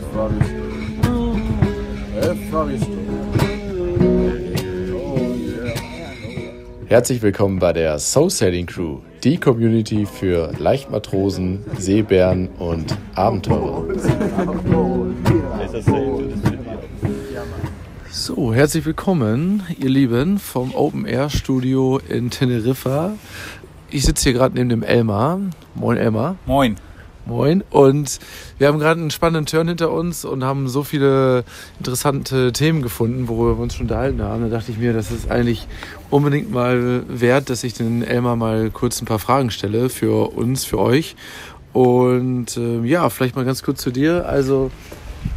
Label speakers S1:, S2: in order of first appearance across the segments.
S1: Yeah.
S2: Herzlich willkommen bei der Soul Sailing Crew, die Community für Leichtmatrosen, Seebären und Abenteurer. So, herzlich willkommen, ihr Lieben, vom Open Air Studio in Teneriffa. Ich sitze hier gerade neben dem Elmar. Moin, Elmar.
S3: Moin.
S2: Moin. Und wir haben gerade einen spannenden Turn hinter uns und haben so viele interessante Themen gefunden, worüber wir uns schon unterhalten haben. Da dachte ich mir, das ist eigentlich unbedingt mal wert, dass ich den Elmar mal kurz ein paar Fragen stelle für uns, für euch. Und äh, ja, vielleicht mal ganz kurz zu dir. Also,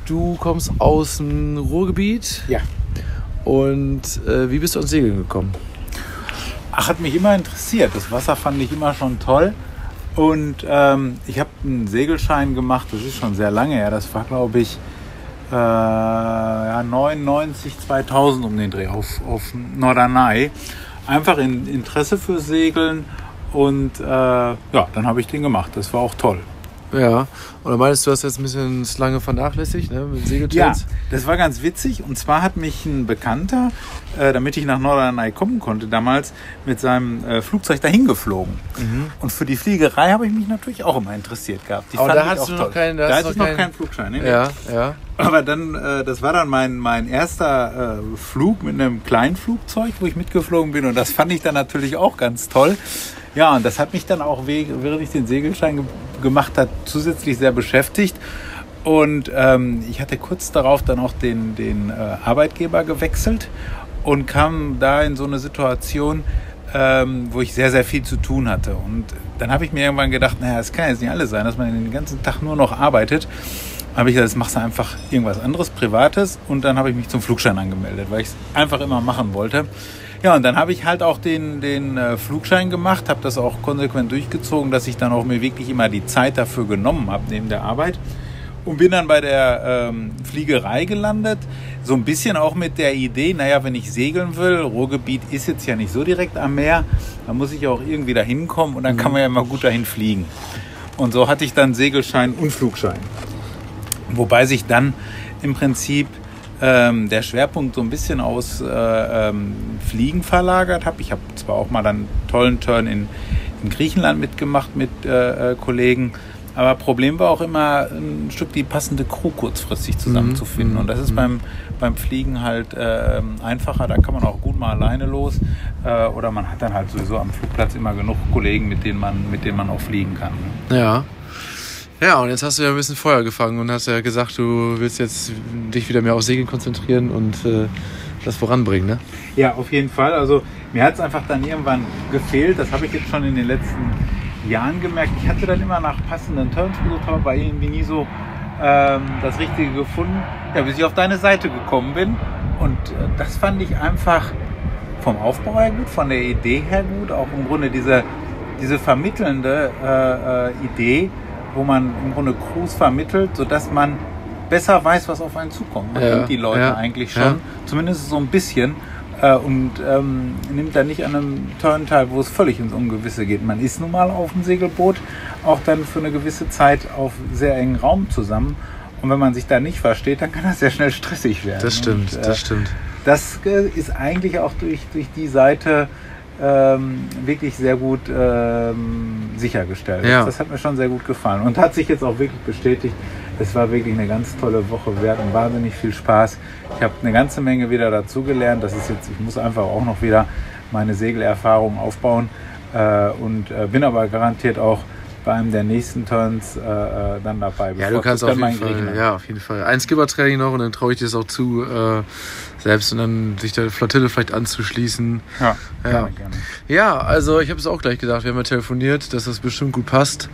S2: du kommst aus dem Ruhrgebiet.
S3: Ja.
S2: Und äh, wie bist du ans Segeln gekommen?
S3: Ach, hat mich immer interessiert. Das Wasser fand ich immer schon toll. Und ähm, ich habe einen Segelschein gemacht, das ist schon sehr lange her. Das war, glaube ich, äh, ja, 99, 2000 um den Dreh auf, auf Norderney. Einfach in Interesse für Segeln. Und äh, ja, dann habe ich den gemacht. Das war auch toll.
S2: Ja, oder meinst du, hast jetzt ein bisschen lange vernachlässigt, ne, mit
S3: Ja,
S2: Segelturns?
S3: das war ganz witzig. Und zwar hat mich ein Bekannter, äh, damit ich nach Norderney kommen konnte, damals mit seinem äh, Flugzeug dahin geflogen. Und für die Fliegerei habe ich mich natürlich auch immer interessiert gehabt. Die
S2: Aber da
S3: auch
S2: du noch keinen- da
S3: da
S2: hast
S3: hatte ich
S2: noch keinen
S3: Flugschein. Nee, nee.
S2: Ja, ja.
S3: Aber dann, äh, das war dann mein, mein erster äh, Flug mit einem kleinen Flugzeug, wo ich mitgeflogen bin. Und das fand ich dann natürlich auch ganz toll. Ja, und das hat mich dann auch, während ich den Segelschein ge gemacht habe, zusätzlich sehr beschäftigt. Und ähm, ich hatte kurz darauf dann auch den, den äh, Arbeitgeber gewechselt und kam da in so eine Situation, ähm, wo ich sehr, sehr viel zu tun hatte. Und dann habe ich mir irgendwann gedacht, naja, es kann jetzt nicht alles sein, dass man den ganzen Tag nur noch arbeitet. Habe ich gesagt, jetzt machst du einfach irgendwas anderes, Privates. Und dann habe ich mich zum Flugschein angemeldet, weil ich es einfach immer machen wollte. Ja, und dann habe ich halt auch den, den äh, Flugschein gemacht, habe das auch konsequent durchgezogen, dass ich dann auch mir wirklich immer die Zeit dafür genommen habe neben der Arbeit. Und bin dann bei der ähm, Fliegerei gelandet. So ein bisschen auch mit der Idee, naja, wenn ich segeln will, Ruhrgebiet ist jetzt ja nicht so direkt am Meer, da muss ich auch irgendwie dahin kommen und dann kann man ja immer gut dahin fliegen. Und so hatte ich dann Segelschein und Flugschein. Wobei sich dann im Prinzip ähm, der Schwerpunkt so ein bisschen aus äh, ähm, Fliegen verlagert habe. Ich habe zwar auch mal dann einen tollen Turn in, in Griechenland mitgemacht mit äh, äh, Kollegen, aber Problem war auch immer ein Stück die passende Crew kurzfristig zusammenzufinden.
S2: Mhm.
S3: Und das ist beim, beim Fliegen halt äh, einfacher. Da kann man auch gut mal alleine los. Äh, oder man hat dann halt sowieso am Flugplatz immer genug Kollegen, mit denen man, mit denen man auch fliegen kann. Ne?
S2: Ja. Ja, und jetzt hast du ja ein bisschen Feuer gefangen und hast ja gesagt, du willst jetzt dich wieder mehr auf Segeln konzentrieren und äh, das voranbringen, ne?
S3: Ja, auf jeden Fall. Also mir hat es einfach dann irgendwann gefehlt. Das habe ich jetzt schon in den letzten Jahren gemerkt. Ich hatte dann immer nach passenden Turns gesucht, aber irgendwie nie so ähm, das Richtige gefunden. Ja, bis ich auf deine Seite gekommen bin. Und äh, das fand ich einfach vom Aufbau her gut, von der Idee her gut. Auch im Grunde diese, diese vermittelnde äh, äh, Idee, wo man im Grunde Crews vermittelt, sodass man besser weiß, was auf einen zukommt. Man
S2: Ja,
S3: kennt die Leute
S2: ja,
S3: eigentlich
S2: ja.
S3: schon, zumindest so ein bisschen. Äh, und ähm, nimmt da nicht an einem Turn teil, wo es völlig ins Ungewisse geht. Man ist nun mal auf dem Segelboot, auch dann für eine gewisse Zeit auf sehr engen Raum zusammen. Und wenn man sich da nicht versteht, dann kann das sehr schnell stressig werden.
S2: Das stimmt,
S3: Und, äh,
S2: das stimmt.
S3: das äh, ist eigentlich auch durch, durch die Seite ähm, wirklich sehr gut ähm, sichergestellt.
S2: Ja.
S3: Das hat mir schon sehr gut gefallen und hat sich jetzt auch wirklich bestätigt. Es war wirklich eine ganz tolle Woche. Wir hatten wahnsinnig viel Spaß. Ich habe eine ganze Menge wieder dazugelernt. Das ist jetzt, ich muss einfach auch noch wieder meine Segelerfahrung aufbauen äh, und äh, bin aber garantiert auch bei einem der nächsten Turns äh, äh, dann dabei.
S2: Ja, du kannst auf jeden Fall, ja, auf jeden Fall. Ein Skipper-Training noch und dann traue ich dir es auch zu, äh, selbst und dann sich der Flottille vielleicht anzuschließen.
S3: Ja,
S2: Ja.
S3: gerne, gerne.
S2: Ja, also ich habe es auch gleich gedacht, wir haben ja telefoniert, dass das bestimmt gut passt.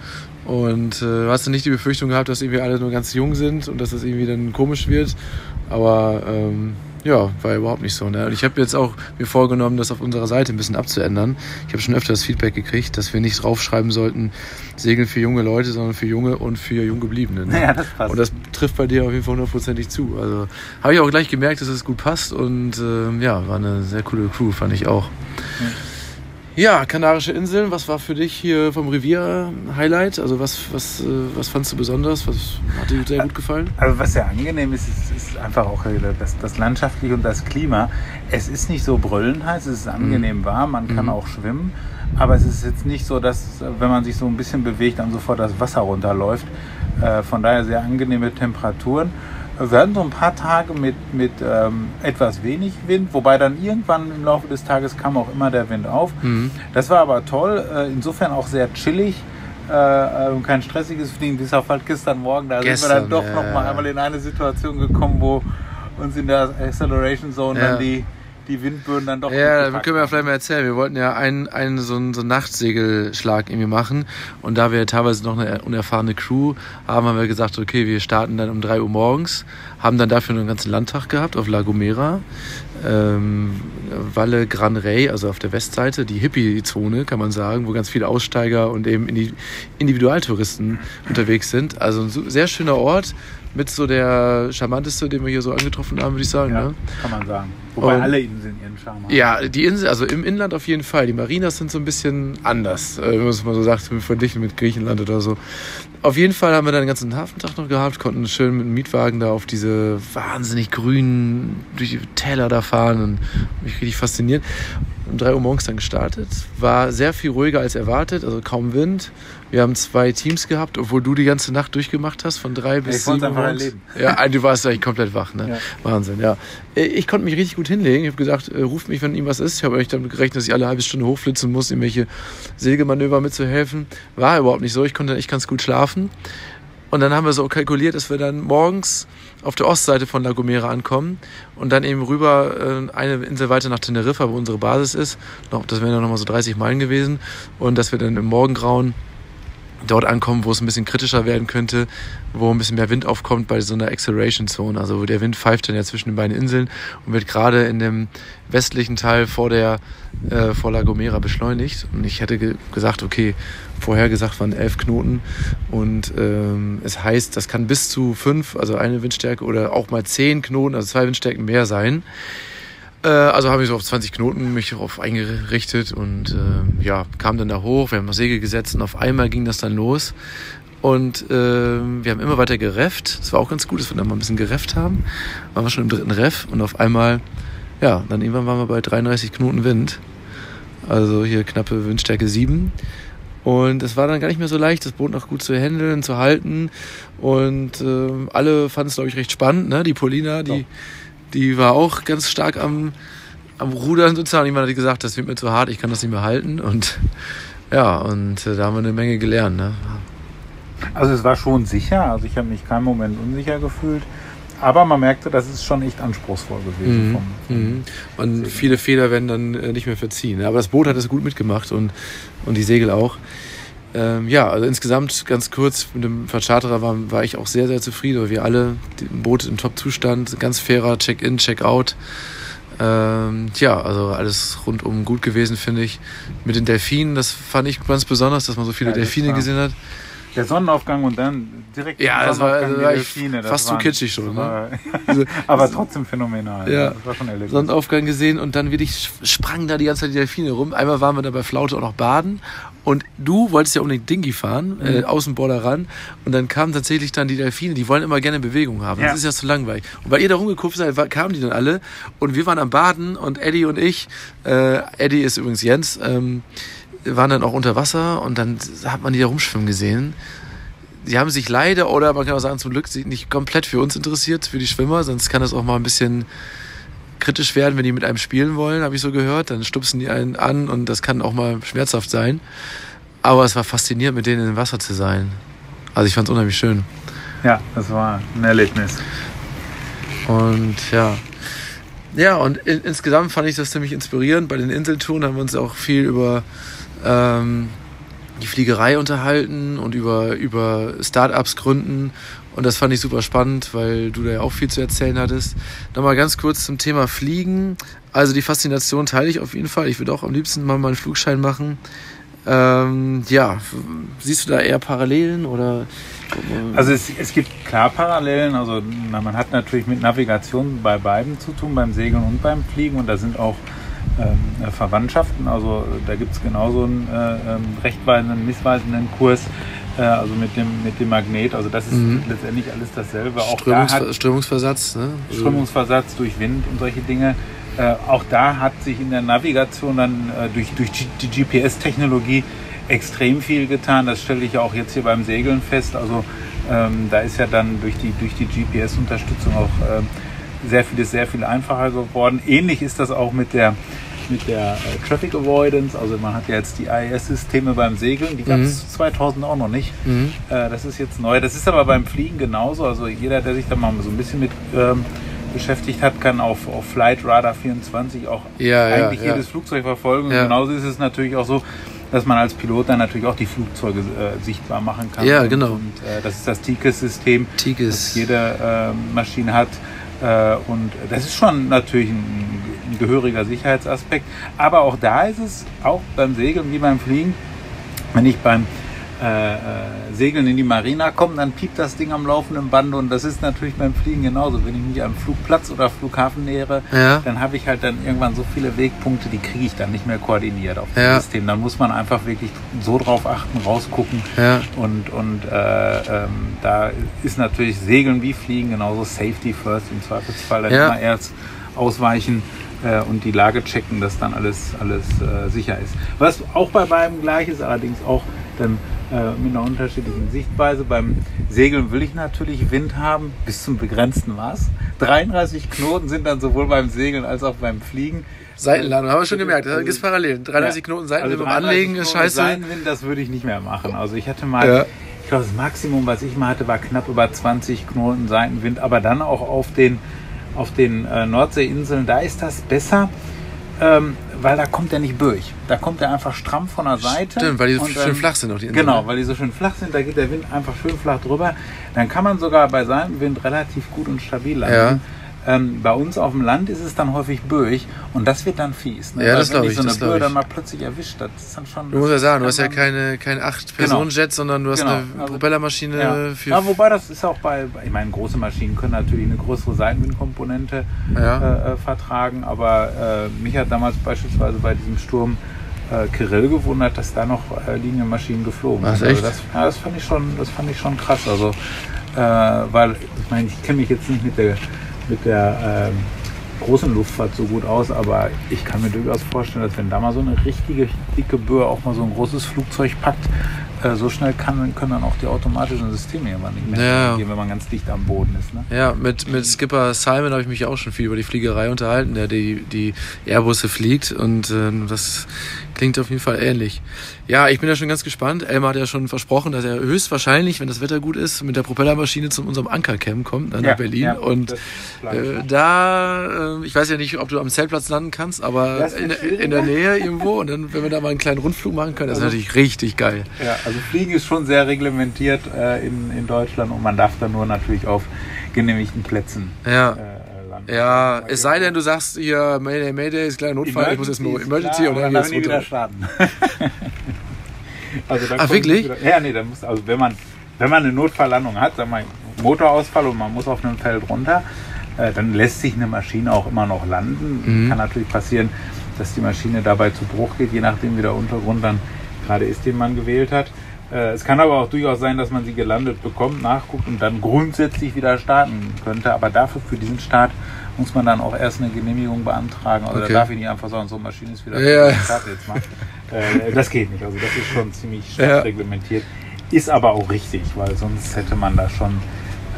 S2: Und äh, hast du nicht die Befürchtung gehabt, dass irgendwie alle nur ganz jung sind und dass das irgendwie dann komisch wird. Aber ähm, ja, war überhaupt nicht so. Ne? Und ich habe jetzt auch mir vorgenommen, das auf unserer Seite ein bisschen abzuändern. Ich habe schon öfter das Feedback gekriegt, dass wir nicht draufschreiben sollten, Segeln für junge Leute, sondern für junge und für Junggebliebene. Ne?
S3: Ja, das passt.
S2: Und das trifft bei dir auf jeden Fall hundertprozentig zu. Also habe ich auch gleich gemerkt, dass es gut passt und ähm, ja, war eine sehr coole Crew, fand ich auch. Ja, Kanarische Inseln, was war für dich hier vom Revier Highlight? Also was, was, äh, was fandst du besonders? Was hat dir sehr gut gefallen?
S3: Also was sehr angenehm ist, ist, ist einfach auch das, das Landschaftliche und das Klima. Es ist nicht so brüllend heiß, es ist angenehm warm, man kann
S2: Mhm.
S3: auch schwimmen. Aber es ist jetzt nicht so, dass, äh, wenn man sich so ein bisschen bewegt, dann sofort das Wasser runterläuft. Äh, Von daher sehr angenehme Temperaturen. Wir hatten so ein paar Tage mit, mit ähm, etwas wenig Wind, wobei dann irgendwann im Laufe des Tages kam auch immer der Wind auf.
S2: Mhm.
S3: Das war aber toll, äh, insofern auch sehr chillig. Äh, äh, kein stressiges Fliegen, bis auf halt gestern Morgen. Da sind wir
S2: Gestern,
S3: dann doch
S2: ja,
S3: noch mal einmal in eine Situation gekommen, wo uns in der Acceleration Zone
S2: Ja.
S3: dann die, die Windböen dann doch.
S2: Ja, da können wir vielleicht mal erzählen. Wir wollten ja einen, einen so einen, so einen Nachtsegelschlag irgendwie machen. Und da wir teilweise noch eine unerfahrene Crew haben, haben wir gesagt, okay, wir starten dann um 3 Uhr morgens, haben dann dafür einen ganzen Landtag gehabt auf La Gomera. Ähm, Valle Gran Rey, also auf der Westseite, die Hippie-Zone, kann man sagen, wo ganz viele Aussteiger und eben Indi- Individualtouristen unterwegs sind. Also ein sehr schöner Ort, mit so der charmanteste, den wir hier so angetroffen haben, würde ich sagen.
S3: Ja,
S2: Ne?
S3: kann man sagen. Wobei
S2: Und-
S3: alle Inseln ihren Charme haben.
S2: Ja, die Insel, also im Inland auf jeden Fall. Die Marinas sind so ein bisschen anders, äh, wenn man es mal so sagt, verglichen mit Griechenland oder so. Auf jeden Fall haben wir dann den ganzen Hafentag noch gehabt, konnten schön mit dem Mietwagen da auf diese wahnsinnig grünen, durch die Täler da fahren und mich richtig fasziniert. Um 3 Uhr morgens dann gestartet. War sehr viel ruhiger als erwartet, also kaum Wind. Wir haben zwei Teams gehabt, obwohl du die ganze Nacht durchgemacht hast, von drei bis
S3: ich
S2: sieben
S3: einfach erleben.
S2: Ja, du warst eigentlich komplett wach, ne?
S3: Ja.
S2: Wahnsinn, ja. Äh, Ich konnte mich richtig gut hinlegen. Ich habe gesagt, äh, ruft mich, wenn ihm was ist. Ich habe eigentlich damit gerechnet, dass ich alle halbe Stunde hochflitzen muss, irgendwelche Sägemanöver mitzuhelfen. War überhaupt nicht so. Ich konnte echt ganz gut schlafen. Und dann haben wir so kalkuliert, dass wir dann morgens auf der Ostseite von La Gomera ankommen und dann eben rüber äh, eine Insel weiter nach Teneriffa, wo unsere Basis ist. Noch, das wären dann nochmal so 30 Meilen gewesen. Und dass wir dann im Morgengrauen dort ankommen, wo es ein bisschen kritischer werden könnte, wo ein bisschen mehr Wind aufkommt bei so einer Acceleration Zone. Also wo der Wind pfeift dann ja zwischen den beiden Inseln und wird gerade in dem westlichen Teil vor der äh, vor La Gomera beschleunigt. Und ich hätte ge gesagt, okay, vorher gesagt waren elf Knoten und ähm, es heißt, das kann bis zu fünf, also eine Windstärke oder auch mal zehn Knoten, also zwei Windstärken mehr sein. Äh, also habe ich so auf 20 Knoten mich darauf eingerichtet und äh, ja, kam dann da hoch, wir haben noch Segel gesetzt und auf einmal ging das dann los. Und äh, wir haben immer weiter gerefft. Es war auch ganz gut, dass wir dann mal ein bisschen gerefft haben. Waren wir schon im dritten Reff und auf einmal, ja, dann irgendwann waren wir bei 33 Knoten Wind. Also hier knappe Windstärke 7. Und es war dann gar nicht mehr so leicht, das Boot noch gut zu handeln, zu halten. Und äh, alle fanden es, glaube ich, recht spannend. Ne? Die Polina, die, die war auch ganz stark am, am Rudern sozusagen. Jemand hat gesagt, das wird mir zu hart, ich kann das nicht mehr halten. Und ja, und äh, da haben wir eine Menge gelernt. Ne?
S3: Also es war schon sicher, also ich habe mich keinen Moment unsicher gefühlt. Aber man merkte, das ist schon echt anspruchsvoll gewesen.
S2: Mhm. Mhm. Und viele Fehler werden dann äh, nicht mehr verziehen. Aber das Boot hat es gut mitgemacht und, und die Segel auch. Ähm, ja, also insgesamt ganz kurz mit dem Vercharterer war, war ich auch sehr, sehr zufrieden. weil Wir alle, im Boot in Top-Zustand, ganz fairer Check-in, Check-out. Ähm, ja, also alles rundum gut gewesen, finde ich. Mit den Delfinen, das fand ich ganz besonders, dass man so viele
S3: Ja,
S2: Delfine gesehen hat.
S3: Der Sonnenaufgang und dann direkt
S2: Ja,
S3: der
S2: das war-
S3: die
S2: war
S3: Delfine, das
S2: fast zu kitschig schon, ne? Also-
S3: aber trotzdem phänomenal.
S2: Ja.
S3: Das war schon erlebt.
S2: Sonnenaufgang gesehen und dann wirklich sprangen da die ganze Zeit die Delfine rum. Einmal waren wir da bei Flaute auch noch baden und du wolltest ja unbedingt Dingi fahren,
S3: Mhm.
S2: äh, Außenborder ran und dann kamen tatsächlich dann die Delfine, die wollen immer gerne Bewegung haben.
S3: Ja.
S2: Das ist ja zu langweilig. Und weil ihr da rumgeguckt seid, kamen die dann alle und wir waren am Baden und Eddie und ich, äh, Eddie ist übrigens Jens, ähm, waren dann auch unter Wasser und dann hat man die da rumschwimmen gesehen. Die haben sich leider, oder man kann auch sagen zum Glück, nicht komplett für uns interessiert, für die Schwimmer, sonst kann das auch mal ein bisschen kritisch werden, wenn die mit einem spielen wollen, habe ich so gehört. Dann stupsen die einen an und das kann auch mal schmerzhaft sein. Aber es war faszinierend, mit denen im Wasser zu sein. Also ich fand es unheimlich schön.
S3: Ja, das war ein Erlebnis.
S2: Und ja. Ja, und in, insgesamt fand ich das ziemlich inspirierend. Bei den Inseltouren haben wir uns auch viel über ähm, die Fliegerei unterhalten und über, über Startups gründen. Und das fand ich super spannend, weil du da ja auch viel zu erzählen hattest. Nochmal ganz kurz zum Thema Fliegen. Also die Faszination teile ich auf jeden Fall. Ich würde auch am liebsten mal meinen Flugschein machen. Ähm, ja, siehst du da eher Parallelen oder?
S3: Also es, es gibt klar Parallelen. Also man hat natürlich mit Navigation bei beiden zu tun, beim Segeln und beim Fliegen. Und da sind auch ähm, äh, Verwandtschaften. Also da gibt es genauso einen äh, ähm, rechtweisenden, missweisenden Kurs, äh, also mit dem, mit dem Magnet. Also das ist
S2: Mhm.
S3: letztendlich alles dasselbe. Auch da
S2: Strömungs
S3: hat
S2: Strömungsversatz, ne? Also-
S3: Strömungsversatz durch Wind und solche Dinge. Äh, auch da hat sich in der Navigation dann äh, durch, durch die GPS-Technologie extrem viel getan. Das stelle ich auch jetzt hier beim Segeln fest. Also ähm, da ist ja dann durch die, durch die GPS-Unterstützung auch ähm, sehr vieles sehr viel einfacher geworden. Ähnlich ist das auch mit der mit der äh, Traffic Avoidance, also man hat ja jetzt die AIS-Systeme beim Segeln, die gab es 2000 auch noch nicht.
S2: Mhm.
S3: Äh, das ist jetzt neu. Das ist aber beim Fliegen genauso. Also jeder, der sich da mal so ein bisschen mit ähm, beschäftigt hat, kann auf, auf Flight Radar 24 auch
S2: Ja, ja,
S3: eigentlich
S2: ja.
S3: jedes Flugzeug verfolgen. Und
S2: Ja.
S3: genauso ist es natürlich auch so, dass man als Pilot dann natürlich auch die Flugzeuge äh, sichtbar machen kann.
S2: Ja,
S3: und,
S2: genau.
S3: Und äh, das ist das TICAS-System,
S2: Tigis.
S3: das jede äh, Maschine hat. Äh, und das ist schon natürlich ein, ein gehöriger Sicherheitsaspekt. Aber auch da ist es, auch beim Segeln wie beim Fliegen, wenn ich beim äh, äh, Segeln in die Marina komme, dann piept das Ding am laufenden Band und das ist natürlich beim Fliegen genauso. Wenn ich mich am Flugplatz oder Flughafen nähere,
S2: Ja.
S3: dann habe ich halt dann irgendwann so viele Wegpunkte, die kriege ich dann nicht mehr koordiniert auf dem
S2: Ja.
S3: System. Dann muss man einfach wirklich so drauf achten, rausgucken.
S2: Ja.
S3: Und, und äh, ähm, da ist natürlich Segeln wie Fliegen genauso Safety first im Zweifelsfall. Dann immer erst ausweichen äh, und die Lage checken, dass dann alles, alles äh, sicher ist. Was auch bei beiden gleich ist, allerdings auch dann äh, mit einer unterschiedlichen Sichtweise. Beim Segeln will ich natürlich Wind haben, bis zum begrenzten Maß. 33 Knoten sind dann sowohl beim Segeln als auch beim Fliegen.
S2: Seitenlandung, haben wir schon gemerkt. Da gibt es Parallelen. 33
S3: Ja.
S2: Knoten Seiten
S3: Also
S2: beim
S3: 33
S2: Anlegen ist scheiße.
S3: Seitenwind, das würde ich nicht mehr machen. Also ich hatte mal,
S2: Ja.
S3: ich glaube, das Maximum, was ich mal hatte, war knapp über 20 Knoten Seitenwind, aber dann auch auf den, auf den äh, Nordseeinseln, da ist das besser, ähm, weil da kommt er nicht durch. Da kommt er einfach stramm von der Seite.
S2: Stimmt, weil die so
S3: und
S2: schön flach sind auch die Inseln,
S3: Genau, weil die so schön flach sind, da geht der Wind einfach schön flach drüber. Dann kann man sogar bei Seitenwind relativ gut und stabil landen. Ähm, bei uns auf dem Land ist es dann häufig böig und das wird dann fies. Ne?
S2: Ja,
S3: Weil
S2: das
S3: wenn
S2: glaub
S3: dich
S2: ich,
S3: so eine Böe
S2: ich.
S3: dann mal plötzlich erwischt, das ist dann schon.
S2: Du musst ja sagen, du hast ja keine, kein 8-Personen-Jet, sondern du hast
S3: Genau.
S2: eine
S3: Also-
S2: Propellermaschine
S3: ja.
S2: für.
S3: ja, wobei das ist auch bei, ich meine, große Maschinen können natürlich eine größere Seitenwindkomponente
S2: Ja.
S3: äh, äh, vertragen, aber äh, mich hat damals beispielsweise bei diesem Sturm äh, Kirill gewundert, dass da noch äh, Linienmaschinen geflogen
S2: Ach,
S3: sind.
S2: echt?
S3: Also das, ja, das fand ich schon, das fand ich schon krass. Also, weil ich meine, ich kenne mich jetzt nicht mit der mit der ähm, großen Luftfahrt so gut aus, aber ich kann mir durchaus vorstellen, dass wenn da mal so eine richtige dicke Böe auch mal so ein großes Flugzeug packt, äh, so schnell kann, können dann auch die automatischen Systeme irgendwann nicht mehr
S2: Ja.
S3: gehen, wenn man ganz dicht am Boden ist. Ne?
S2: Ja, mit, mit Skipper Simon habe ich mich auch schon viel über die Fliegerei unterhalten, der die, die Airbusse fliegt und ähm, das klingt auf jeden Fall ähnlich. Ja, ich bin ja schon ganz gespannt. Elmar hat ja schon versprochen, dass er höchstwahrscheinlich, wenn das Wetter gut ist, mit der Propellermaschine zu unserem Ankercamp kommt ne, nach
S3: Ja,
S2: Berlin.
S3: ja,
S2: und äh, da, äh, ich weiß ja nicht, ob du am Zeltplatz landen kannst, aber in, in der Nähe irgendwo und dann, wenn wir da mal einen kleinen Rundflug machen können, das ist natürlich richtig geil.
S3: Ja, also Fliegen ist schon sehr reglementiert äh, in, in Deutschland und man darf dann nur natürlich auf genehmigten Plätzen
S2: Ja.
S3: äh, landen.
S2: Ja, es sei denn, du sagst hier, Mayday, Mayday, ist kleiner Notfall, ich muss jetzt nur Emergency
S3: klar,
S2: und
S3: aber
S2: dann
S3: dann wieder starten. also dann
S2: Ach, wirklich?
S3: Wieder, ja, nee, dann muss, also wenn man, wenn man eine Notfalllandung hat, sagen wir Motorausfall und man muss auf einem Feld runter, äh, dann lässt sich eine Maschine auch immer noch landen.
S2: Mhm.
S3: Kann natürlich passieren, dass die Maschine dabei zu Bruch geht, je nachdem wie der Untergrund dann gerade ist, den man gewählt hat. Äh, Es kann aber auch durchaus sein, dass man sie gelandet bekommt, nachguckt und dann grundsätzlich wieder starten könnte. Aber dafür, für diesen Start, muss man dann auch erst eine Genehmigung beantragen. Also
S2: Okay.
S3: da darf ich nicht einfach sagen, so Maschine ist wieder
S2: Ja.
S3: ich starte jetzt mal. Äh, das geht nicht. Also das ist schon ziemlich
S2: Ja.
S3: reglementiert. Ist aber auch richtig, weil sonst hätte man da schon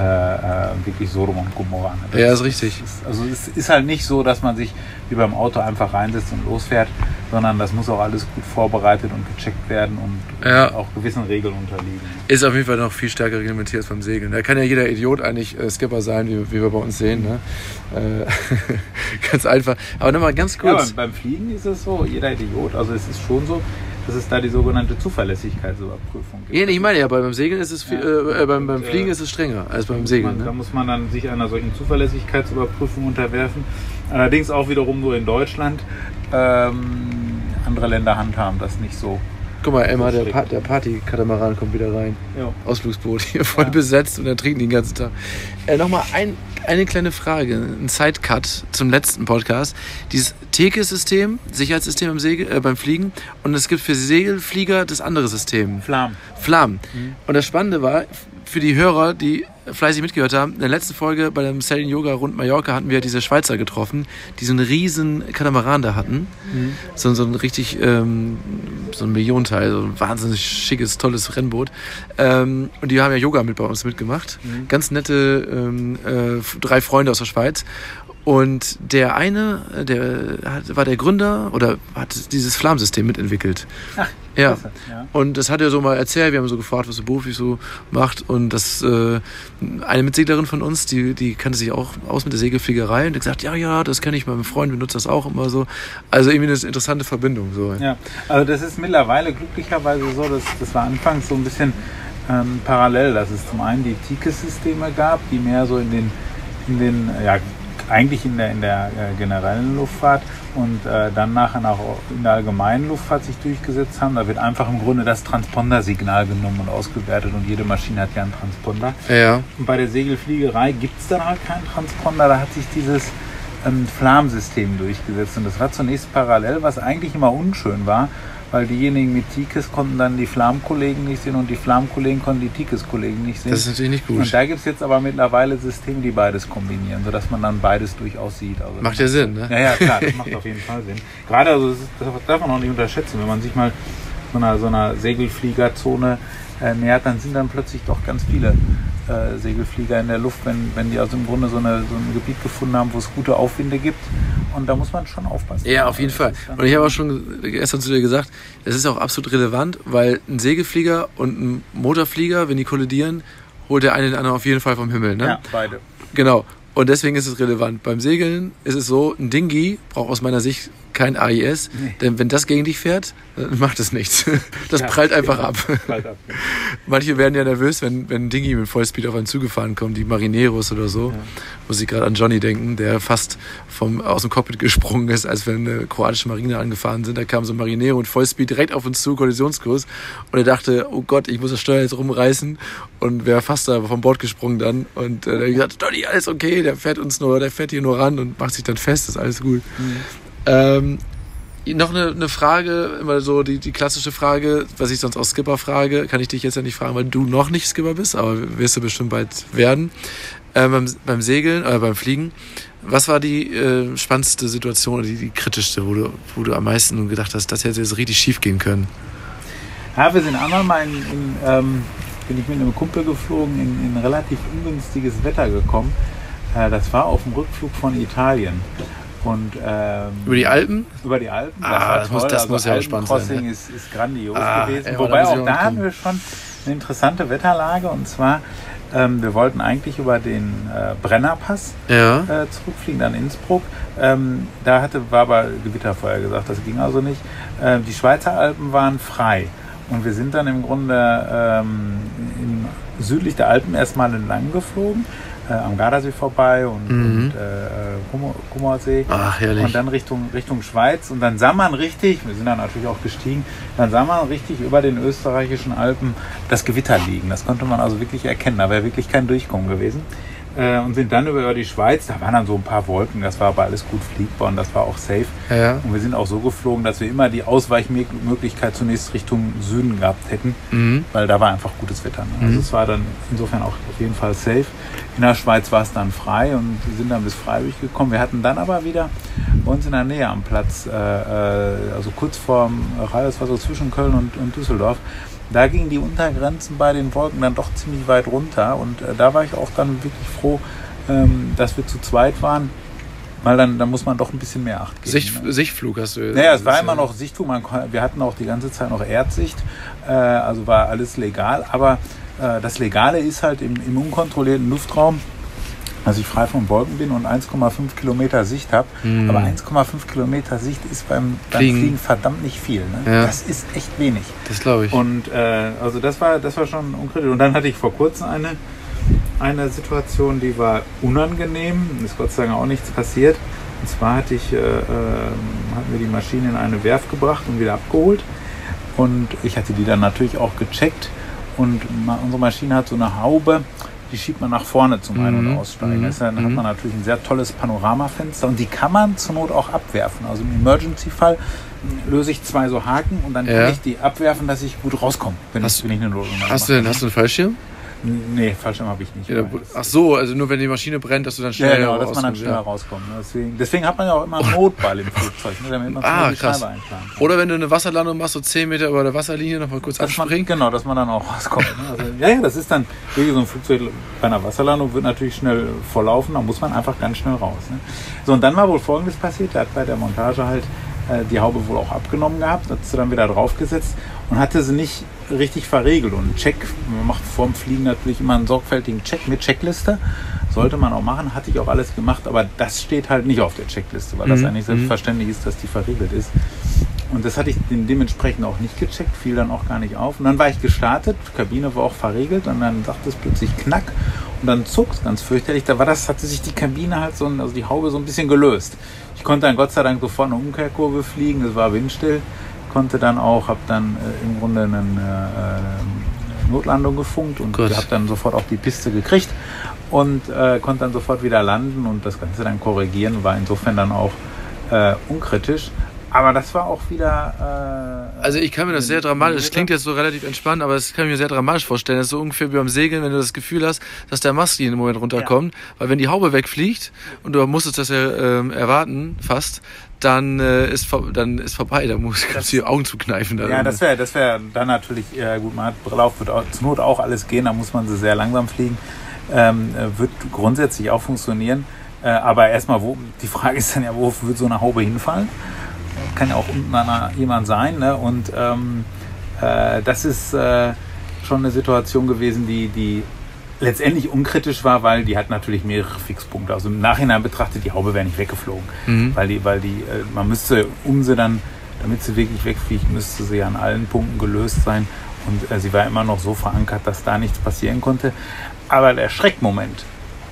S3: äh, äh, wirklich Sodom und Gomorra. ne?
S2: Ja,
S3: Das
S2: ist richtig.
S3: ist- Also es ist halt nicht so, dass man sich wie beim Auto einfach reinsetzt und losfährt, sondern das muss auch alles gut vorbereitet und gecheckt werden und
S2: Ja.
S3: auch gewissen Regeln unterliegen.
S2: Ist auf jeden Fall noch viel stärker reglementiert als beim Segeln. Da kann ja jeder Idiot eigentlich äh, Skipper sein, wie, wie wir bei uns sehen. Ne? Äh, ganz einfach. Aber nochmal ganz
S3: Ja,
S2: kurz.
S3: beim, beim Fliegen ist es so, jeder Idiot. Also es ist schon so, dass es da die sogenannte Zuverlässigkeitsüberprüfung gibt.
S2: Ja, nee, ich meine ja, beim Segeln ist es viel,
S3: Ja.
S2: äh, äh, beim, beim
S3: Und,
S2: Fliegen
S3: äh,
S2: ist es strenger als beim
S3: man,
S2: Segeln.
S3: Da
S2: Ne?
S3: muss man dann sich einer solchen Zuverlässigkeitsüberprüfung unterwerfen. Allerdings auch wiederum nur in Deutschland. Ähm, andere Länder handhaben das nicht so
S2: Guck mal, Emma, der, pa der Party-Katamaran kommt wieder rein.
S3: Ja.
S2: Ausflugsboot hier voll
S3: Ja.
S2: besetzt und trinken die den ganzen Tag. Äh, Nochmal ein, eine kleine Frage, ein Sidecut zum letzten Podcast. Dieses Tekes-System, Sicherheitssystem Segel, äh, beim Fliegen und es gibt für Segelflieger das andere System,
S3: Flam.
S2: Flam. Und das Spannende war, für die Hörer, die fleißig mitgehört haben, in der letzten Folge bei dem Sailing Yoga rund Mallorca hatten wir diese Schweizer getroffen, die so einen riesen Katamaran da hatten. So, so ein richtig, ähm, so ein Millionenteil, so ein wahnsinnig schickes, tolles Rennboot. Ähm, und die haben ja Yoga mit bei uns mitgemacht. Ganz nette ähm, äh, drei Freunde aus der Schweiz. Und der eine, äh, der hat, war der Gründer oder hat dieses Flammsystem mitentwickelt.
S3: Ach,
S2: ja.
S3: klasse, ja.
S2: Und das hat er so mal erzählt. Wir haben so gefragt, was er beruflich so macht. Und das äh, eine Mitseglerin von uns, die, die kannte sich auch aus mit der Segelfliegerei und hat gesagt, ja, ja, das kenne ich, mein Freund benutzt das auch immer so. Also irgendwie eine interessante Verbindung. So.
S3: Ja, also das ist mittlerweile glücklicherweise so, dass das war anfangs so ein bisschen ähm, parallel, dass es zum einen die TICAS-Systeme gab, die mehr so in den, in den ja, eigentlich in der, in der äh, generellen Luftfahrt und äh, dann nachher auch in der allgemeinen Luftfahrt sich durchgesetzt haben. Da wird einfach im Grunde das Transponder-Signal genommen und ausgewertet und jede Maschine hat ja einen Transponder.
S2: Ja,
S3: Und bei der Segelfliegerei gibt es dann halt keinen Transponder, da hat sich dieses ähm, Flammsystem durchgesetzt. Und das war zunächst parallel, was eigentlich immer unschön war, weil diejenigen mit Tikes konnten dann die Flammkollegen nicht sehen und die Flammkollegen konnten die Tikes-Kollegen nicht sehen.
S2: das ist natürlich nicht
S3: und
S2: gut.
S3: da gibt es jetzt aber mittlerweile Systeme, die beides kombinieren, sodass man dann beides durchaus sieht. Also
S2: Macht ja Sinn, ne?
S3: ja, ja, klar, das macht auf jeden Fall Sinn. Gerade, also, das, darf man auch nicht unterschätzen, wenn man sich mal so einer, so einer Segelfliegerzone nähert, dann sind dann plötzlich doch ganz viele äh, Segelflieger in der Luft, wenn, wenn die also im Grunde so, eine, so ein Gebiet gefunden haben, wo es gute Aufwinde gibt. Und da muss man schon aufpassen.
S2: Ja, auf jeden
S3: Also,
S2: Fall. Und ich habe auch schon gestern zu dir gesagt, das ist auch absolut relevant, weil ein Segelflieger und ein Motorflieger, wenn die kollidieren, holt der eine den anderen auf jeden Fall vom Himmel. Ne?
S3: Ja, beide.
S2: Genau. Und deswegen ist es relevant. Beim Segeln ist es so, ein Dingi braucht aus meiner Sicht kein AIS,
S3: Nee.
S2: denn wenn das gegen dich fährt, dann macht es nichts. Das
S3: Ja,
S2: prallt einfach
S3: genau,
S2: ab.
S3: Prallt ab.
S2: Manche werden ja nervös, wenn, wenn ein Dingi mit Vollspeed auf einen zugefahren kommt, die Marineros oder so. Muss ich gerade an Johnny denken, der fast vom, aus dem Cockpit gesprungen ist, als wir eine kroatische Marine angefahren sind. Da kam so ein Marinero mit Vollspeed direkt auf uns zu, Kollisionskurs. Und er dachte, oh Gott, ich muss das Steuer jetzt rumreißen. Und wäre fast da vom Bord gesprungen dann. Und äh, er hat gesagt, Johnny, alles okay, der fährt uns nur, der fährt hier nur ran und macht sich dann fest, ist alles gut. Ähm, noch eine, eine Frage, immer so die, die klassische Frage, was ich sonst auch Skipper frage, kann ich dich jetzt ja nicht fragen, weil du noch nicht Skipper bist, aber wirst du bestimmt bald werden. Ähm, beim, beim Segeln, äh, beim Fliegen, was war die äh, spannendste Situation oder die, die kritischste, wo du, wo du am meisten gedacht hast, das hätte jetzt richtig schief gehen können?
S3: Ja, wir sind einmal mal in, in ähm, bin ich mit einem Kumpel geflogen, in, in relativ ungünstiges Wetter gekommen. Äh, das war auf dem Rückflug von Italien. Und ähm,
S2: Über die Alpen?
S3: über die Alpen.
S2: Ah,
S3: war
S2: das muss- das muss ja spannend sein,
S3: Alpencrossing
S2: ne?
S3: ist, ist grandios
S2: Ah,
S3: gewesen.
S2: ey,
S3: Wobei auch da haben
S2: hinkommen.
S3: wir schon eine interessante Wetterlage. Und zwar, ähm, wir wollten eigentlich über den äh, Brennerpass
S2: Ja.
S3: äh, zurückfliegen, dann Innsbruck. Ähm, da hatte, war aber Gewitter vorher gesagt, das ging also nicht. Ähm, die Schweizer Alpen waren frei. Und wir sind dann im Grunde ähm, in, südlich der Alpen erstmal entlang geflogen, äh, am Gardasee vorbei und,
S2: Mhm.
S3: und äh, Kummer- Kummersee.
S2: Ach, herrlich.
S3: Und dann Richtung, Richtung Schweiz. Und dann sah man richtig, wir sind dann natürlich auch gestiegen, dann sah man richtig über den österreichischen Alpen das Gewitter liegen. Das konnte man also wirklich erkennen. Da wäre wirklich kein Durchkommen gewesen. Äh, und sind dann über die Schweiz, da waren dann so ein paar Wolken, das war aber alles gut fliegbar und das war auch safe.
S2: Ja.
S3: Und wir sind auch so geflogen, dass wir immer die Ausweichmöglichkeit zunächst Richtung Süden gehabt hätten,
S2: Mhm.
S3: weil da war einfach gutes Wetter. Ne? Also es war dann insofern auch auf jeden Fall safe. In der Schweiz war es dann frei und wir sind dann bis Freiburg gekommen. Wir hatten dann aber wieder bei uns in der Nähe am Platz, äh, äh, also kurz vorm Rhein, das war so zwischen Köln und, und Düsseldorf, da gingen die Untergrenzen bei den Wolken dann doch ziemlich weit runter und äh, da war ich auch dann wirklich froh, ähm, dass wir zu zweit waren, weil dann, dann muss man doch ein bisschen mehr Acht geben.
S2: Sicht,
S3: ne?
S2: Sichtflug hast du.
S3: Naja, es war immer noch Sichtflug. Man, wir hatten auch die ganze Zeit noch Erdsicht. Äh, also war alles legal. Aber äh, das Legale ist halt im, im unkontrollierten Luftraum, dass ich frei von Wolken bin und 1,5 Kilometer Sicht habe.
S2: Mhm.
S3: Aber 1,5 Kilometer Sicht ist beim, beim
S2: Fliegen.
S3: Fliegen. verdammt nicht viel. Ne?
S2: Ja.
S3: Das ist echt wenig.
S2: Das glaube ich.
S3: Und äh, also das war, das war schon unkritisch. Und dann hatte ich vor kurzem eine, eine Situation, die war unangenehm. Ist Gott sei Dank auch nichts passiert. Und zwar hatte ich, äh, ähm, hatten wir die Maschine in eine Werft gebracht und wieder abgeholt. Und ich hatte die dann natürlich auch gecheckt. Und unsere Maschine hat so eine Haube, die schiebt man nach vorne zum Ein- und
S2: Mhm.
S3: Aussteigen.
S2: Mhm.
S3: Dann hat
S2: Mhm.
S3: man natürlich ein sehr tolles Panoramafenster und die kann man zur Not auch abwerfen. Also im Emergency-Fall mh, löse ich zwei so Haken und dann
S2: Ja.
S3: kann ich die abwerfen, dass ich gut rauskomme, wenn,
S2: Hast-
S3: ich, wenn ich eine Notaufnahme
S2: Hast du denn hast du einen Fallschirm?
S3: Nee, Fallschirm habe ich nicht.
S2: Ja, ach so, also nur wenn die Maschine brennt, dass du dann
S3: ja,
S2: schnell
S3: genau, dass man dann schneller
S2: ja.
S3: rauskommt. ne? Deswegen, deswegen hat man ja auch immer einen Notball im Flugzeug, ne, damit man
S2: Ah,
S3: die
S2: krass.
S3: Scheibe kann.
S2: Oder wenn du eine Wasserlandung machst, so 10 Meter über der Wasserlinie, nochmal kurz
S3: Dass man, genau, dass man dann auch rauskommt. Ne? Also, ja, ja, das ist dann, wirklich so ein Flugzeug bei einer Wasserlandung wird natürlich schnell volllaufen, da muss man einfach ganz schnell raus. Ne? So, und dann war wohl Folgendes passiert, der hat bei der Montage halt äh, die Haube wohl auch abgenommen gehabt, hat sie dann wieder draufgesetzt und hatte sie nicht richtig verriegelt. Und Check, man macht vorm Fliegen natürlich immer einen sorgfältigen Check mit Checkliste. Sollte man auch machen, hatte ich auch alles gemacht, aber das steht halt nicht auf der Checkliste, weil das
S2: Mhm,
S3: eigentlich
S2: mhm.
S3: selbstverständlich ist, dass die verriegelt ist. Und das hatte ich dem- dementsprechend auch nicht gecheckt, fiel dann auch gar nicht auf. Und dann war ich gestartet, Kabine war auch verriegelt und dann sagte es plötzlich knack und dann zog es ganz fürchterlich. Da war das, hatte sich die Kabine halt so, also die Haube so ein bisschen gelöst. Ich konnte dann Gott sei Dank sofort eine Umkehrkurve fliegen, es war windstill, konnte dann auch, habe dann äh, im Grunde eine äh, Notlandung gefunkt und habe dann sofort auch die Piste gekriegt und äh, konnte dann sofort wieder landen und das Ganze dann korrigieren, war insofern dann auch äh, unkritisch. Aber das war auch wieder. Äh,
S2: Also ich kann mir das sehr dramatisch, das klingt jetzt so relativ entspannt, aber das kann ich mir sehr dramatisch vorstellen. Das ist so ungefähr wie beim Segeln, wenn du das Gefühl hast, dass der Mast jeden Moment runterkommt. Weil wenn die Haube wegfliegt und du musstest das ja ähm, erwarten fast, dann, äh, ist, dann ist vorbei. Da musst du die Augen zukneifen. Dann.
S3: Ja, das wäre das wär dann natürlich, ja gut, man hat Lauf wird auch, zur Not auch alles gehen, da muss man sie sehr langsam fliegen. Ähm, äh, wird grundsätzlich auch funktionieren. Äh, aber erstmal, wo, die Frage ist dann ja, wo wird so eine Haube hinfallen? Kann ja auch unten jemand sein. Ne? Und ähm, äh, das ist äh, schon eine Situation gewesen, die, die letztendlich unkritisch war, weil die hat natürlich mehrere Fixpunkte. Also im Nachhinein betrachtet, die Haube wäre nicht weggeflogen.
S2: Mhm.
S3: Weil die, weil die, äh, man müsste, um sie dann, damit sie wirklich wegfliegt, müsste sie an allen Punkten gelöst sein. Und äh, sie war immer noch so verankert, dass da nichts passieren konnte. Aber der Schreckmoment,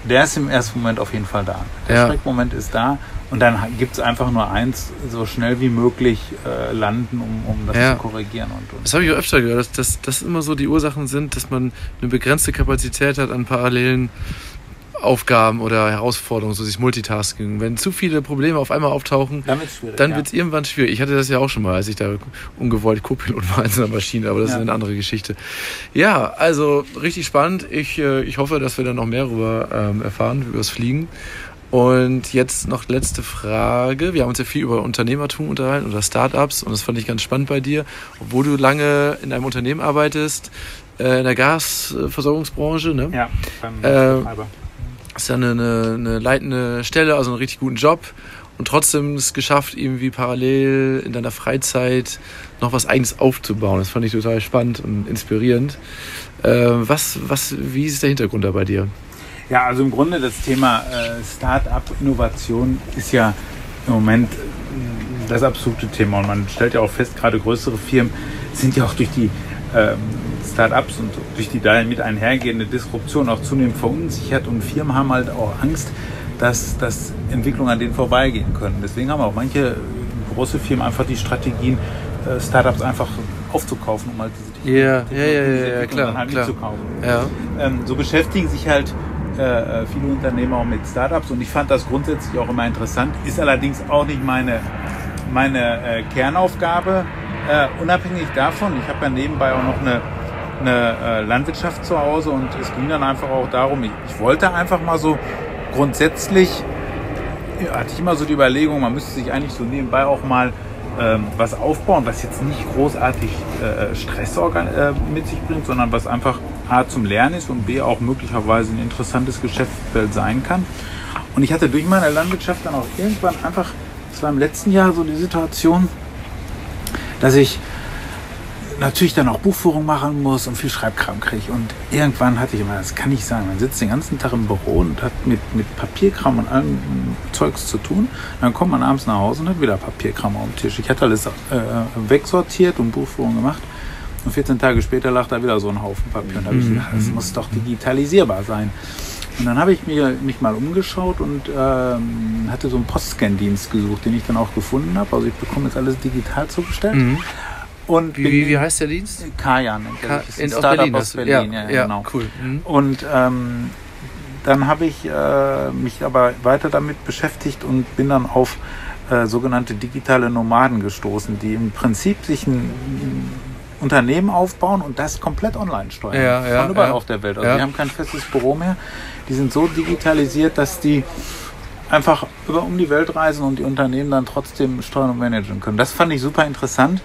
S3: der ist im ersten Moment auf jeden Fall da. Der
S2: Ja.
S3: Schreckmoment ist da. Und dann gibt es einfach nur eins, so schnell wie möglich äh, landen, um, um das
S2: Ja.
S3: zu korrigieren. Und, und
S2: Das habe ich auch öfter gehört, dass, dass das immer so die Ursachen sind, dass man eine begrenzte Kapazität hat an parallelen Aufgaben oder Herausforderungen, so dieses Multitasking. Wenn zu viele Probleme auf einmal auftauchen,
S3: dann wird es schwierig.
S2: dann
S3: ja.
S2: wird es irgendwann schwierig. Ich hatte das ja auch schon mal, als ich da ungewollt Co-Pilot war in so einer Maschine, aber das
S3: Ja.
S2: ist eine andere Geschichte. Ja, also richtig spannend. Ich, äh, ich hoffe, dass wir da noch mehr darüber ähm, erfahren, über das Fliegen. Und jetzt noch letzte Frage. Wir haben uns ja viel über Unternehmertum unterhalten oder Startups und das fand ich ganz spannend bei dir. Obwohl du lange in einem Unternehmen arbeitest, äh, in der Gasversorgungsbranche, ne?
S3: Ja, beim
S2: Äh, ist ja eine, eine, eine leitende Stelle, also einen richtig guten Job und trotzdem es geschafft, irgendwie parallel in deiner Freizeit noch was Eigenes aufzubauen. Das fand ich total spannend und inspirierend. Äh, was, was, wie ist der Hintergrund da bei dir?
S3: Ja, also im Grunde das Thema äh, Start-up, Innovation ist ja im Moment äh, das absolute Thema. Und man stellt ja auch fest, gerade größere Firmen sind ja auch durch die ähm, Start-ups und durch die damit einhergehende Disruption auch zunehmend verunsichert. Und Firmen haben halt auch Angst, dass, dass Entwicklungen an denen vorbeigehen können. Deswegen haben auch manche große Firmen einfach die Strategien, äh, Startups einfach aufzukaufen, um halt diese Technologie-
S2: ja,
S3: diese
S2: ja,
S3: Entwicklung
S2: klar,
S3: dann halt
S2: klar.
S3: mitzukaufen
S2: Ja.
S3: ähm, so beschäftigen sich halt äh, äh, viele Unternehmer auch mit Startups und ich fand das grundsätzlich auch immer interessant. Ist allerdings auch nicht meine, meine äh, Kernaufgabe. Äh, unabhängig davon, ich habe ja nebenbei auch noch eine, eine äh, Landwirtschaft zu Hause und es ging dann einfach auch darum, ich, ich wollte einfach mal so grundsätzlich, hatte ich immer so die Überlegung, man müsste sich eigentlich so nebenbei auch mal ähm, was aufbauen, was jetzt nicht großartig äh, Stress mit sich bringt, sondern was einfach A zum Lernen ist und B auch möglicherweise ein interessantes Geschäftsfeld sein kann. Und ich hatte durch meine Landwirtschaft dann auch irgendwann einfach, das war im letzten Jahr so die Situation, dass ich natürlich dann auch Buchführung machen muss und viel Schreibkram kriege. Und irgendwann hatte ich immer, das kann nicht sein, man sitzt den ganzen Tag im Büro und hat mit, mit Papierkram und allem Zeugs zu tun. Dann kommt man abends nach Hause und hat wieder Papierkram auf dem Tisch. Ich hatte alles äh, wegsortiert und Buchführung gemacht. Und 14 Tage später lag da wieder so ein Haufen Papier. Und da habe ich gedacht, das muss doch digitalisierbar sein. Und dann habe ich mir, mich mal umgeschaut und ähm, hatte so einen Postscan-Dienst gesucht, den ich dann auch gefunden habe. Also ich bekomme jetzt alles digital zugestellt.
S2: Mhm.
S3: Und
S2: Wie, wie, heißt der Dienst?
S3: Kajan.
S2: Ka- in,
S3: ein
S2: aus
S3: Startup
S2: Berlin.
S3: aus Berlin.
S2: ja,
S3: Ja,
S2: ja,
S3: genau.
S2: cool. Mhm.
S3: Und ähm, dann habe ich äh, mich aber weiter damit beschäftigt und bin dann auf äh, sogenannte digitale Nomaden gestoßen, die im Prinzip sich ein Unternehmen aufbauen und das komplett online steuern.
S2: Ja, ja,
S3: Von überall
S2: ja.
S3: auf der Welt. Also die haben kein festes Büro mehr. Die sind so digitalisiert, dass die einfach über um die Welt reisen und die Unternehmen dann trotzdem steuern und managen können. Das fand ich super interessant.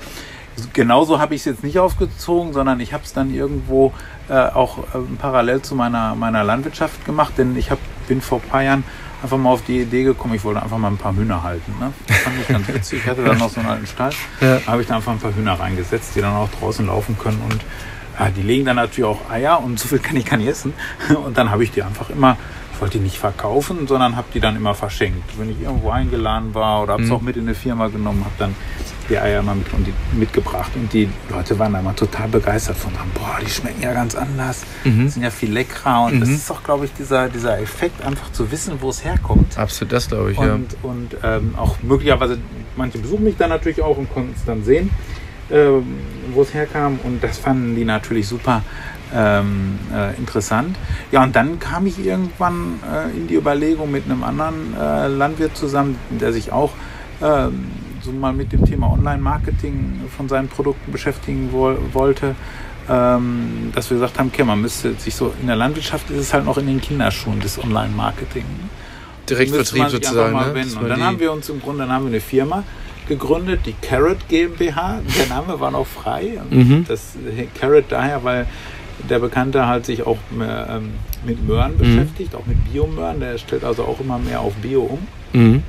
S3: Genauso habe ich es jetzt nicht aufgezogen, sondern ich habe es dann irgendwo äh, auch ähm, parallel zu meiner, meiner Landwirtschaft gemacht, denn ich hab, bin vor ein paar Jahren einfach mal auf die Idee gekommen, ich wollte einfach mal ein paar Hühner halten. Ne? Das fand ich ganz witzig. Ich hatte dann noch so einen alten Stall,
S2: Ja.
S3: da habe ich dann einfach ein paar Hühner reingesetzt, die dann auch draußen laufen können und ja, die legen dann natürlich auch Eier und so viel kann ich gar nicht essen. Und dann habe ich die einfach immer, ich wollte die nicht verkaufen, sondern habe die dann immer verschenkt. Wenn ich irgendwo eingeladen war oder habe es
S2: Mhm.
S3: auch mit in eine Firma genommen, habe dann die Eier mal mit, und die, mitgebracht. Und die Leute waren da immer total begeistert von. Haben, Boah, die schmecken ja ganz anders,
S2: Mhm.
S3: sind ja viel leckerer. Und das
S2: Mhm.
S3: ist auch, glaube ich, dieser, dieser Effekt, einfach zu wissen, wo es herkommt.
S2: Absolut, das glaube ich, ja.
S3: Und, und ähm, auch möglicherweise, manche besuchen mich dann natürlich auch und konnten es dann sehen, ähm, wo es herkam. Und das fanden die natürlich super ähm, äh, interessant. Ja, und dann kam ich irgendwann äh, in die Überlegung mit einem anderen äh, Landwirt zusammen, der sich auch ähm, so mal mit dem Thema Online-Marketing von seinen Produkten beschäftigen woll wollte. Ähm, dass wir gesagt haben, okay, man müsste sich so, in der Landwirtschaft ist es halt noch in den Kinderschuhen des Online-Marketing.
S2: Direktvertrieb sozusagen. Ne?
S3: Und dann haben wir uns im Grunde dann haben wir eine Firma gegründet, die Carrot GmbH. Der Name war noch frei. Und
S2: Mhm.
S3: Das äh, Carrot daher, weil der Bekannte halt sich auch mehr, ähm, mit
S2: Mhm.
S3: Möhren beschäftigt, auch mit Biomöhren. Der stellt also auch immer mehr auf Bio um.
S2: Mhm.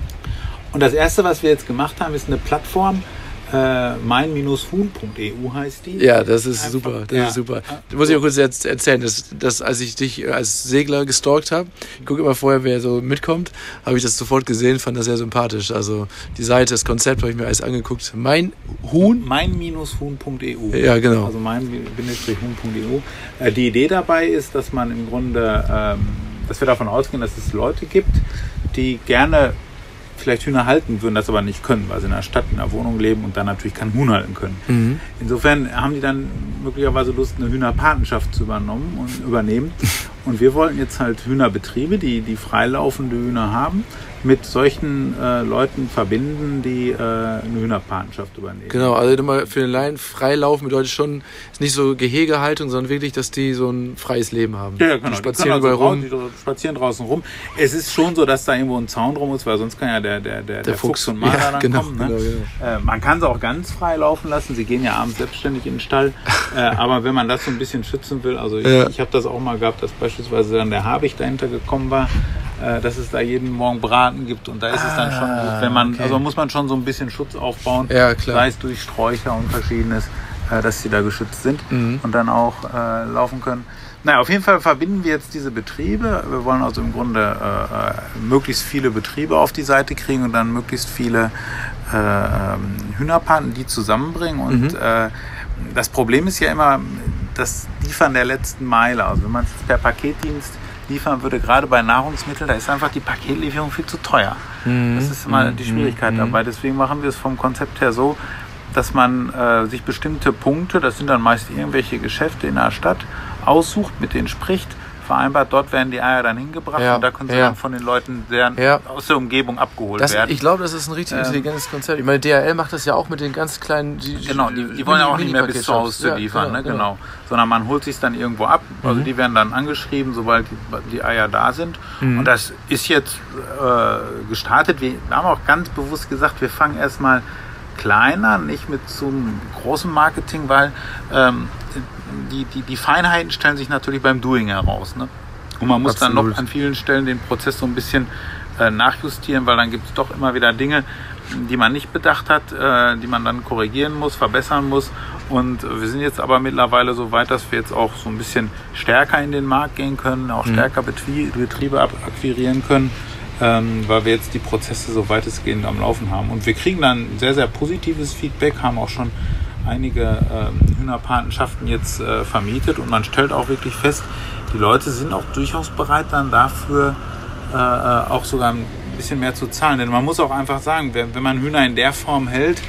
S3: Und das erste, was wir jetzt gemacht haben, ist eine Plattform. Äh, mein-huhn.eu heißt die.
S2: Ja, das ist
S3: Einfach-
S2: super. Das
S3: ja.
S2: ist super. Da muss ich auch kurz jetzt erzählen, dass, dass als ich dich als Segler gestalkt habe, ich gucke immer vorher, wer so mitkommt, habe ich das sofort gesehen, fand das sehr sympathisch. Also die Seite, das Konzept habe ich mir alles angeguckt. Mein Huhn.
S3: mein-huhn.eu.
S2: Ja, genau.
S3: Also mein-huhn.eu. Äh, die Idee dabei ist, dass man im Grunde, ähm, dass wir davon ausgehen, dass es Leute gibt, die gerne vielleicht Hühner halten würden, das aber nicht können, weil sie in der Stadt, in der Wohnung leben und dann natürlich kein Huhn halten können.
S2: Mhm.
S3: Insofern haben die dann möglicherweise Lust, eine Hühnerpatenschaft zu übernommen und übernehmen. Und wir wollten jetzt halt Hühnerbetriebe, die, die freilaufende Hühner haben, mit solchen äh, Leuten verbinden, die äh, eine Hühnerpatenschaft übernehmen.
S2: Genau, also immer für den Laien freilaufen bedeutet schon, ist nicht so Gehegehaltung, sondern wirklich, dass die so ein freies Leben haben.
S3: Ja, ja, genau.
S2: Die
S3: Die
S2: spazieren
S3: also
S2: überall
S3: raus,
S2: rum.
S3: Die spazieren draußen rum. Es ist schon so, dass da irgendwo ein Zaun drum ist, weil sonst kann ja der, der, der, der Fuchs,
S2: Fuchs.
S3: und Marder
S2: Ja,
S3: dann
S2: genau,
S3: kommen. Ne?
S2: genau, genau.
S3: Äh, man kann sie auch ganz frei laufen lassen. Sie gehen ja abends selbstständig in den Stall. äh, aber wenn man das so ein bisschen schützen will, also ich,
S2: Ja.
S3: ich habe das auch mal gehabt, dass beispielsweise dann der Habicht dahinter gekommen war, dass es da jeden Morgen Braten gibt. Und da ist es dann schon gut, wenn man,
S2: okay.
S3: also muss man schon so ein bisschen Schutz aufbauen.
S2: Ja.
S3: Sei es durch Sträucher und verschiedenes, äh, dass sie da geschützt sind
S2: Mhm.
S3: und dann auch äh, laufen können. Naja, auf jeden Fall verbinden wir jetzt diese Betriebe. Wir wollen also im Grunde äh, äh, möglichst viele Betriebe auf die Seite kriegen und dann möglichst viele äh, ähm, Hühnerpaten, die zusammenbringen. Und
S2: Mhm.
S3: äh, das Problem ist ja immer das Liefern der letzten Meile. Also wenn man es per Paketdienst liefern würde, gerade bei Nahrungsmitteln, da ist einfach die Paketlieferung viel zu teuer.
S2: Mhm.
S3: Das ist immer
S2: Mhm.
S3: die Schwierigkeit
S2: Mhm.
S3: dabei. Deswegen machen wir es vom Konzept her so, dass man äh, sich bestimmte Punkte, das sind dann meist irgendwelche Geschäfte in der Stadt, aussucht, mit denen spricht, vereinbart, dort werden die Eier dann hingebracht
S2: Ja,
S3: und da können sie
S2: ja.
S3: dann von den Leuten
S2: Ja.
S3: aus der Umgebung abgeholt
S2: Das,
S3: werden.
S2: ich glaube, das ist ein richtig
S3: Ähm,
S2: intelligentes Konzept. Ich meine, DHL macht das ja auch mit den ganz kleinen. Die,
S3: Genau, die, die wollen ja auch nicht mehr bis zu Hause
S2: Ja,
S3: liefern, ne? genau. Sondern man holt sich dann irgendwo ab. Also
S2: Mhm.
S3: die werden dann angeschrieben, sobald die, die Eier da sind.
S2: Mhm.
S3: Und das ist jetzt äh, gestartet. Wir haben auch ganz bewusst gesagt, wir fangen erstmal kleiner, nicht mit so einem großen Marketing, weil ähm, die, die, die Feinheiten stellen sich natürlich beim Doing heraus. Ne? Und man muss dann
S2: Absolut.
S3: noch an vielen Stellen den Prozess so ein bisschen äh, nachjustieren, weil dann gibt es doch immer wieder Dinge, die man nicht bedacht hat, äh, die man dann korrigieren muss, verbessern muss. Und wir sind jetzt aber mittlerweile so weit, dass wir jetzt auch so ein bisschen stärker in den Markt gehen können, auch stärker Betrie Betriebe akquirieren können, ähm, weil wir jetzt die Prozesse so weitestgehend am Laufen haben. Und wir kriegen dann sehr, sehr positives Feedback, haben auch schon einige ähm, Hühnerpatenschaften jetzt äh, vermietet und man stellt auch wirklich fest, die Leute sind auch durchaus bereit dann dafür äh, äh, auch sogar ein bisschen mehr zu zahlen. Denn man muss auch einfach sagen, wenn, wenn man Hühner in der Form hält,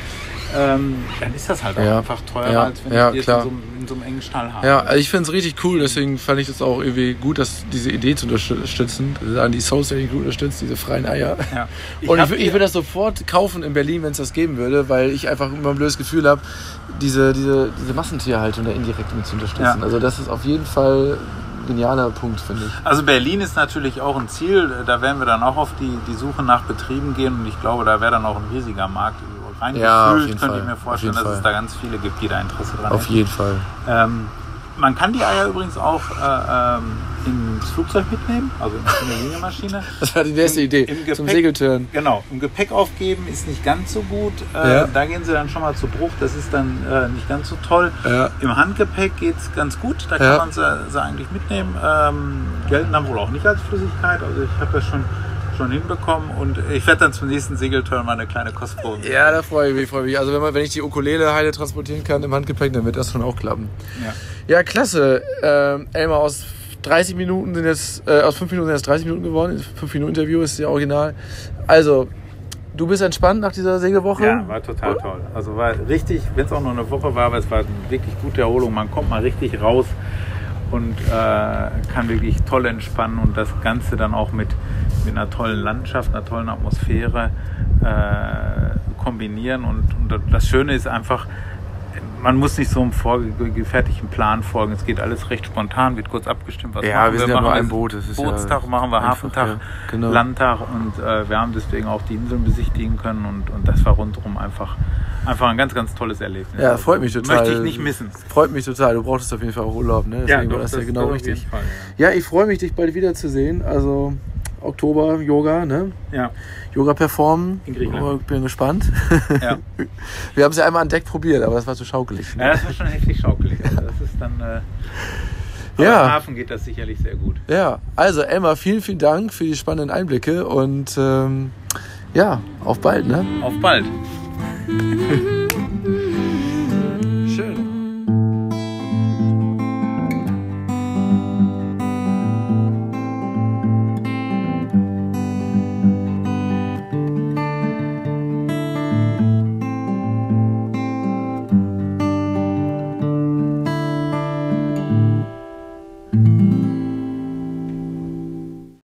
S3: ähm, dann ist das halt auch
S2: Ja.
S3: einfach teurer,
S2: Ja,
S3: als wenn
S2: ja,
S3: du
S2: klar.
S3: in so, einem- in so einem engen Stall hast.
S2: Ja, also ich finde es richtig cool, deswegen fand ich das auch irgendwie gut, dass diese Idee zu unterstützen, an die Soul Selling gut unterstützt, diese freien Eier.
S3: Ja.
S2: Und ich, ich würde das sofort kaufen in Berlin, wenn es das geben würde, weil ich einfach immer ein blödes Gefühl habe, diese, diese, diese Massentierhaltung da indirekt mit zu unterstützen. Also das ist auf jeden Fall ein genialer Punkt, finde ich.
S3: Also Berlin ist natürlich auch ein Ziel. Da werden wir dann auch auf die, die Suche nach Betrieben gehen und ich glaube, da wäre dann auch ein riesiger Markt. Rein
S2: Ja,
S3: gefühlt könnte
S2: Fall.
S3: ich mir vorstellen, dass es
S2: Fall.
S3: da ganz viele gibt, die da Interesse dran
S2: Auf
S3: hätten.
S2: jeden Fall.
S3: Ähm, man kann die Eier übrigens auch äh, ähm, ins Flugzeug mitnehmen, also in eine Linienmaschine.
S2: Das war die nächste
S3: Im-
S2: Idee.
S3: im
S2: Zum
S3: Gepäck-
S2: Segeltörn.
S3: Genau, im Gepäck aufgeben ist nicht ganz so gut. Äh,
S2: Ja.
S3: Da gehen sie dann schon mal zu Bruch, das ist dann äh, nicht ganz so toll.
S2: Ja.
S3: Im Handgepäck geht es ganz gut, da kann
S2: Ja.
S3: man sie, sie eigentlich mitnehmen. Ähm, gelten dann wohl auch nicht als Flüssigkeit, also ich habe das schon, schon hinbekommen und ich werde dann zum nächsten Segelturn mal eine kleine Kostprobe.
S2: Ja, da freue ich mich, freue mich. Also wenn, man, wenn ich die Ukulele heile transportieren kann im Handgepäck, dann wird das schon auch klappen.
S3: Ja.
S2: Ja, klasse. Ähm, Elmar, aus 30 Minuten sind jetzt, äh, aus 5 Minuten sind jetzt 30 Minuten geworden. 5 Minuten Interview ist ja original. Also, du bist entspannt nach dieser Segelwoche?
S3: Ja, war total toll. Also war richtig, wenn es auch nur eine Woche war, aber es war eine wirklich gute Erholung. Man kommt mal richtig raus und äh, kann wirklich toll entspannen und das Ganze dann auch mit, mit einer tollen Landschaft, einer tollen Atmosphäre äh, kombinieren. Und, und das Schöne ist einfach, man muss nicht so einem vorgefertigten Plan folgen. Es geht alles recht spontan, wird kurz abgestimmt, was
S2: Ja,
S3: machen
S2: wir sind ja nur
S3: Machen
S2: ein
S3: wir
S2: Boot, das ist ja
S3: Bootstag, machen wir
S2: einfach,
S3: Hafentag,
S2: ja, genau.
S3: Landtag und äh, wir haben deswegen auch die Inseln besichtigen können und, und das war rundherum einfach, einfach ein ganz, ganz tolles Erlebnis.
S2: Ja, freut mich total.
S3: Möchte ich nicht missen.
S2: Freut mich total. Du brauchtest auf jeden Fall auch Urlaub, ne? Deswegen war das, ja genau richtig.
S3: Fall,
S2: Ja, ich freue mich, dich bald wiederzusehen. Also Oktober Yoga, ne?
S3: ja.
S2: Yoga performen.
S3: In Griechenland.
S2: Oh, Bin gespannt.
S3: Ja. ja.
S2: Wir haben es ja einmal an Deck probiert, aber das war zu schaukelig.
S3: ja, das war schon heftig schaukelig. Also das ist dann. Äh, aber
S2: Ja.
S3: Im Hafen geht das sicherlich sehr gut.
S2: Ja, also Emma, vielen, vielen Dank für die spannenden Einblicke und ähm, ja, auf bald, ne?
S3: Auf bald. mm-hmm.